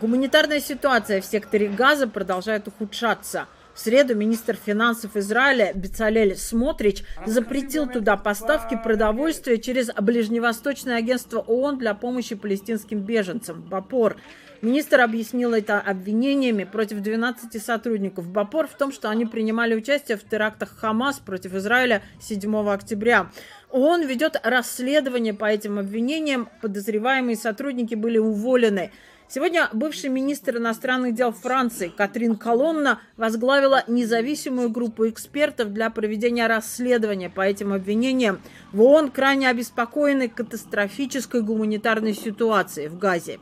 Гуманитарная ситуация в секторе Газа продолжает ухудшаться. В среду министр финансов Израиля Бецалель Смотрич запретил туда поставки продовольствия через Ближневосточное агентство ООН для помощи палестинским беженцам «Бапор». Министр объяснил это обвинениями против 12 сотрудников БАПОР в том, что они принимали участие в терактах Хамас против Израиля 7 октября. ООН ведет расследование по этим обвинениям. Подозреваемые сотрудники были уволены. Сегодня бывший министр иностранных дел Франции Катрин Колонна возглавила независимую группу экспертов для проведения расследования по этим обвинениям. В ООН крайне обеспокоены катастрофической гуманитарной ситуацией в Газе.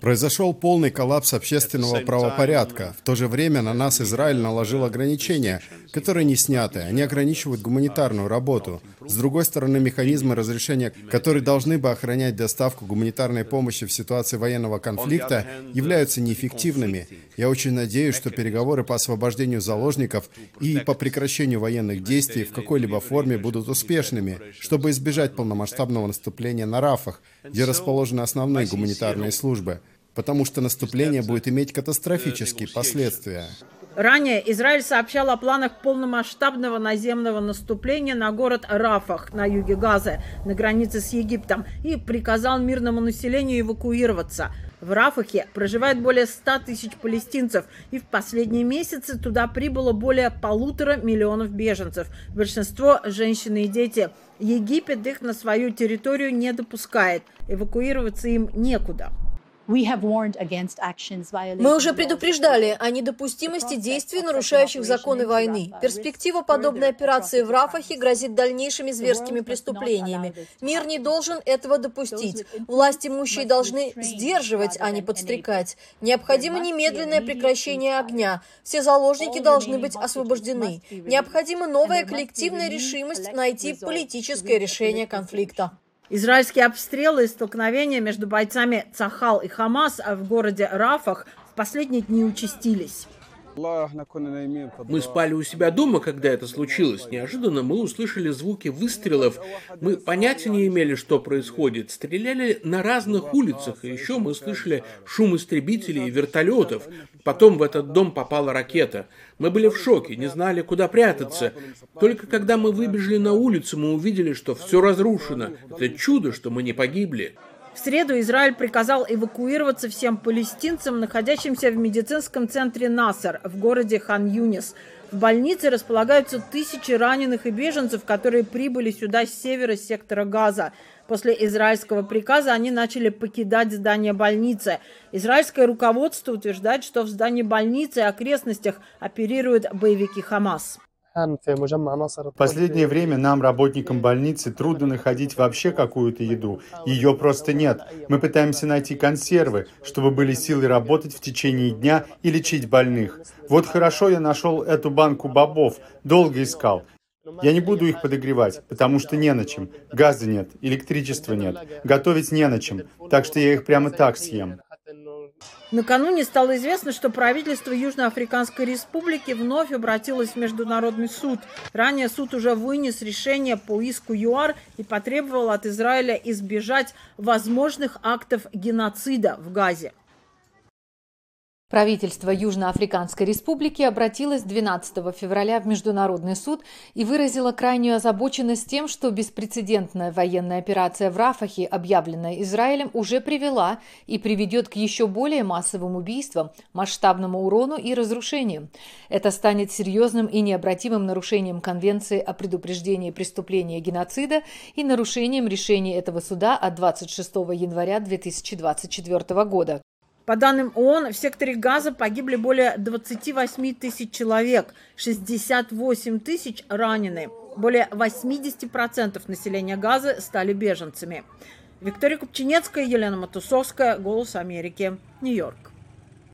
Произошел полный коллапс общественного правопорядка. В то же время на нас Израиль наложил ограничения, которые не сняты. Они ограничивают гуманитарную работу. С другой стороны, механизмы разрешения, которые должны бы охранять доставку гуманитарной помощи в ситуации военного конфликта, являются неэффективными. Я очень надеюсь, что переговоры по освобождению заложников и по прекращению военных действий в какой-либо форме будут успешными, чтобы избежать полномасштабного наступления на Рафах, где расположены основные гуманитарные службы, потому что наступление будет иметь катастрофические последствия. Ранее Израиль сообщал о планах полномасштабного наземного наступления на город Рафах на юге Газа, на границе с Египтом, и приказал мирному населению эвакуироваться. В Рафахе проживает более 100 тысяч палестинцев, и в последние месяцы туда прибыло более полутора миллионов беженцев. Большинство – женщины и дети. Египет их на свою территорию не допускает. Эвакуироваться им некуда. Мы уже предупреждали о недопустимости действий, нарушающих законы войны. Перспектива подобной операции в Рафахе грозит дальнейшими зверскими преступлениями. Мир не должен этого допустить. Власти имущие должны сдерживать, а не подстрекать. Необходимо немедленное прекращение огня. Все заложники должны быть освобождены. Необходима новая коллективная решимость найти политическое решение конфликта. Израильские обстрелы и столкновения между бойцами Цахал и Хамас в городе Рафах в последние дни участились. Мы спали у себя дома, когда это случилось. Неожиданно мы услышали звуки выстрелов. Мы понятия не имели, что происходит. Стреляли на разных улицах, и еще мы слышали шум истребителей и вертолетов. Потом в этот дом попала ракета. Мы были в шоке, не знали, куда прятаться. Только когда мы выбежали на улицу, мы увидели, что все разрушено. Это чудо, что мы не погибли. В среду Израиль приказал эвакуироваться всем палестинцам, находящимся в медицинском центре Насар в городе Хан-Юнис. В больнице располагаются тысячи раненых и беженцев, которые прибыли сюда с севера сектора Газа. После израильского приказа они начали покидать здание больницы. Израильское руководство утверждает, что в здании больницы и окрестностях оперируют боевики Хамас. В последнее время нам, работникам больницы, трудно находить вообще какую-то еду. Ее просто нет. Мы пытаемся найти консервы, чтобы были силы работать в течение дня и лечить больных. Вот хорошо я нашел эту банку бобов, долго искал. Я не буду их подогревать, потому что не на чем. Газа нет, электричества нет, готовить не на чем. Так что я их прямо так съем. Накануне стало известно, что правительство Южноафриканской Республики вновь обратилось в Международный суд. Ранее суд уже вынес решение по иску ЮАР и потребовал от Израиля избежать возможных актов геноцида в Газе. Правительство Южноафриканской Республики обратилось 12 февраля в Международный суд и выразило крайнюю озабоченность тем, что беспрецедентная военная операция в Рафахе, объявленная Израилем, уже привела и приведет к еще более массовым убийствам, масштабному урону и разрушению. Это станет серьезным и необратимым нарушением Конвенции о предупреждении преступления геноцида и нарушением решения этого суда от 26 января 2024 года. По данным ООН, в секторе Газа погибли более 28 тысяч человек, 68 тысяч ранены. Более 80% населения Газа стали беженцами. Виктория Купчинецкая, Елена Матусовская, «Голос Америки», Нью-Йорк.